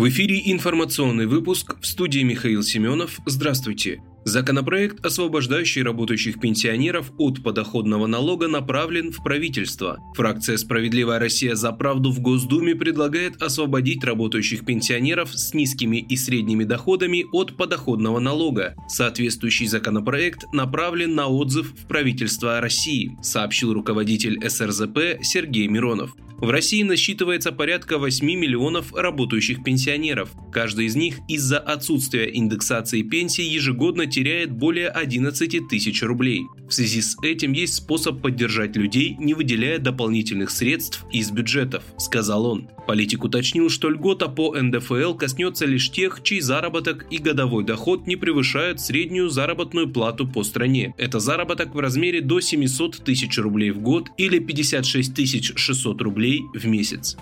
В эфире информационный выпуск в студии Михаил Семенов. Здравствуйте. Законопроект, освобождающий работающих пенсионеров от подоходного налога, направлен в правительство. Фракция «Справедливая Россия за правду» в Госдуме предлагает освободить работающих пенсионеров с низкими и средними доходами от подоходного налога. Соответствующий законопроект направлен на отзыв в правительство России, сообщил руководитель СРЗП Сергей Миронов. В России насчитывается порядка 8 миллионов работающих пенсионеров. Каждый из них из-за отсутствия индексации пенсии ежегодно теряет более 11 тысяч рублей. В связи с этим есть способ поддержать людей, не выделяя дополнительных средств из бюджетов, сказал он. Политик уточнил, что льгота по НДФЛ коснется лишь тех, чей заработок и годовой доход не превышают среднюю заработную плату по стране. Это заработок в размере до 700 тысяч рублей в год или 56 600 рублей рублей в месяц.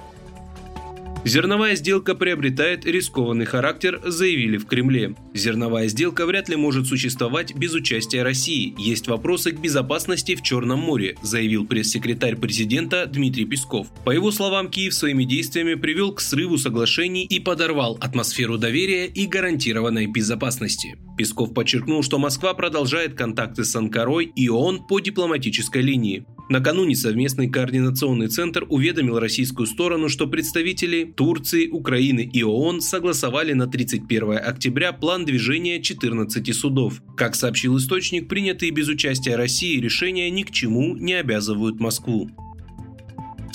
Зерновая сделка приобретает рискованный характер, заявили в Кремле. Зерновая сделка вряд ли может существовать без участия России. Есть вопросы к безопасности в Черном море, заявил пресс-секретарь президента Дмитрий Песков. По его словам, Киев своими действиями привел к срыву соглашений и подорвал атмосферу доверия и гарантированной безопасности. Песков подчеркнул, что Москва продолжает контакты с Анкарой и ООН по дипломатической линии. Накануне совместный координационный центр уведомил российскую сторону, что представители Турции, Украины и ООН согласовали на 31 октября план движения 14 судов. Как сообщил источник, принятые без участия России решения ни к чему не обязывают Москву.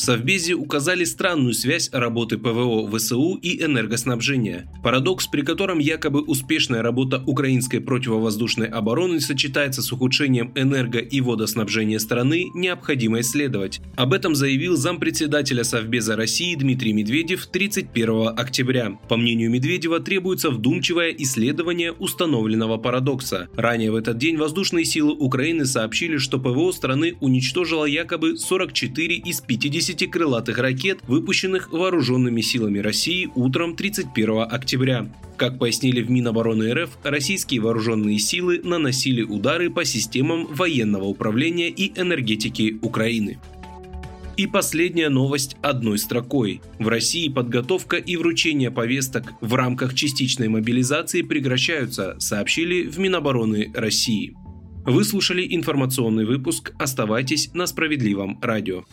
Совбезе указали странную связь работы ПВО ВСУ и энергоснабжения. Парадокс, при котором якобы успешная работа украинской противовоздушной обороны сочетается с ухудшением энерго- и водоснабжения страны, необходимо исследовать. Об этом заявил зампредседателя Совбеза России Дмитрий Медведев 31 октября. По мнению Медведева, требуется вдумчивое исследование установленного парадокса. Ранее в этот день воздушные силы Украины сообщили, что ПВО страны уничтожило якобы 44 из 50 10 крылатых ракет, выпущенных вооруженными силами России утром 31 октября. Как пояснили в Минобороны РФ, российские вооруженные силы наносили удары по системам военного управления и энергетики Украины. И последняя новость одной строкой. В России подготовка и вручение повесток в рамках частичной мобилизации прекращаются, сообщили в Минобороны России. Вы слушали информационный выпуск. Оставайтесь на справедливом радио.